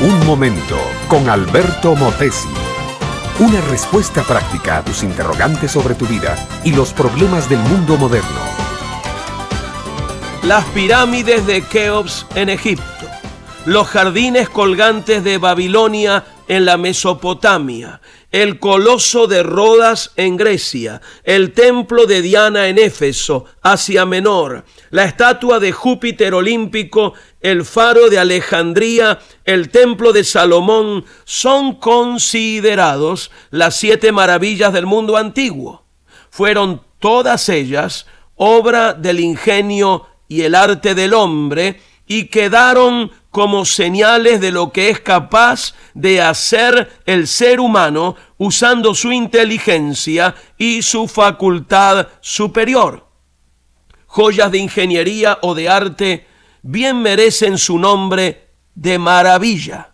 Un momento con Alberto Motesi. Una respuesta práctica a tus interrogantes sobre tu vida y los problemas del mundo moderno. Las pirámides de Keops en Egipto. Los jardines colgantes de Babilonia en la Mesopotamia, el coloso de Rodas en Grecia, el templo de Diana en Éfeso, Asia Menor, la estatua de Júpiter olímpico, el faro de Alejandría, el templo de Salomón, son considerados las siete maravillas del mundo antiguo. Fueron todas ellas obra del ingenio y el arte del hombre y quedaron como señales de lo que es capaz de hacer el ser humano usando su inteligencia y su facultad superior. Joyas de ingeniería o de arte bien merecen su nombre de maravilla.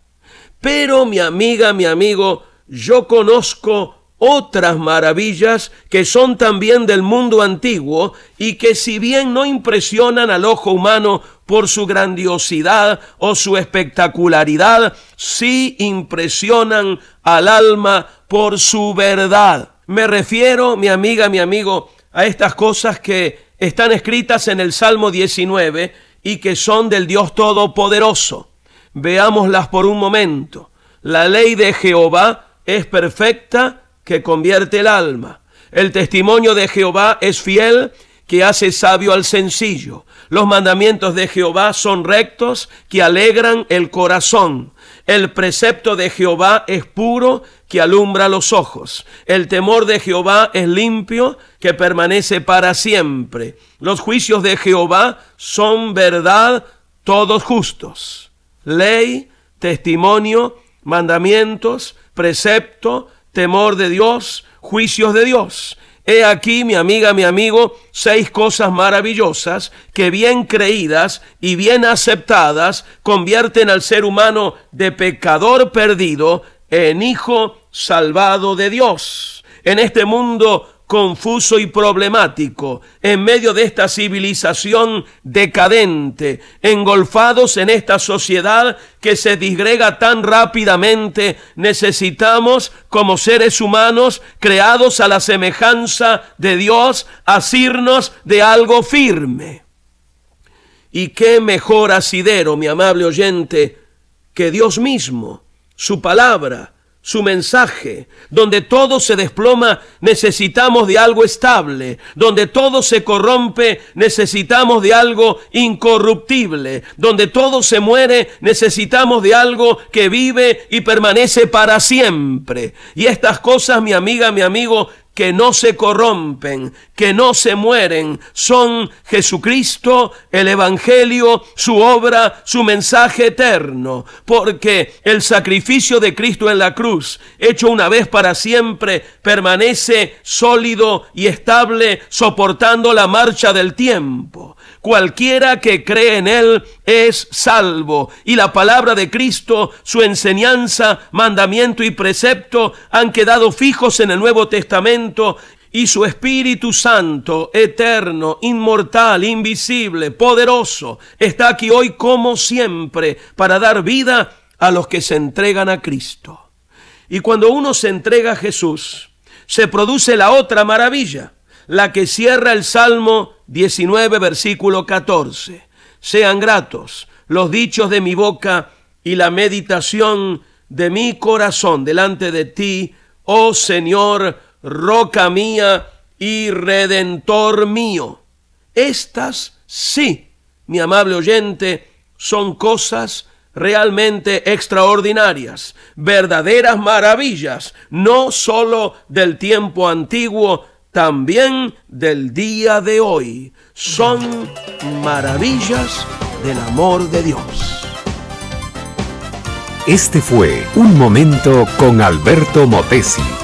Pero mi amiga, mi amigo, yo conozco otras maravillas que son también del mundo antiguo y que si bien no impresionan al ojo humano por su grandiosidad o su espectacularidad, sí impresionan al alma por su verdad. Me refiero, mi amiga, mi amigo, a estas cosas que están escritas en el Salmo 19 y que son del Dios Todopoderoso. Veámoslas por un momento. La ley de Jehová es perfecta que convierte el alma. El testimonio de Jehová es fiel que hace sabio al sencillo. Los mandamientos de Jehová son rectos que alegran el corazón. El precepto de Jehová es puro que alumbra los ojos. El temor de Jehová es limpio que permanece para siempre. Los juicios de Jehová son verdad, todos justos. Ley, testimonio, mandamientos, precepto, temor de Dios, juicios de Dios. He aquí, mi amiga, mi amigo, seis cosas maravillosas que bien creídas y bien aceptadas convierten al ser humano de pecador perdido en hijo salvado de Dios. En este mundo confuso y problemático, en medio de esta civilización decadente, engolfados en esta sociedad que se disgrega tan rápidamente, necesitamos, como seres humanos, creados a la semejanza de Dios, asirnos de algo firme. Y qué mejor asidero, mi amable oyente, que Dios mismo, su palabra, su mensaje. Donde todo se desploma, necesitamos de algo estable. Donde todo se corrompe, necesitamos de algo incorruptible. Donde todo se muere, necesitamos de algo que vive y permanece para siempre. Y estas cosas, mi amiga, mi amigo, que no se corrompen, que no se mueren, son Jesucristo, el Evangelio, su obra, su mensaje eterno, porque el sacrificio de Cristo en la cruz, hecho una vez para siempre, permanece sólido y estable, soportando la marcha del tiempo. Cualquiera que cree en Él es salvo. Y la palabra de Cristo, su enseñanza, mandamiento y precepto han quedado fijos en el Nuevo Testamento y su Espíritu Santo, eterno, inmortal, invisible, poderoso, está aquí hoy como siempre para dar vida a los que se entregan a Cristo. Y cuando uno se entrega a Jesús, se produce la otra maravilla, la que cierra el Salmo 19, versículo 14. Sean gratos los dichos de mi boca y la meditación de mi corazón delante de ti, oh Señor, roca mía y redentor mío. Estas sí, mi amable oyente, son cosas realmente extraordinarias, verdaderas maravillas, no sólo del tiempo antiguo, también del día de hoy. Son maravillas del amor de Dios. Este fue Un Momento con Alberto Motesi.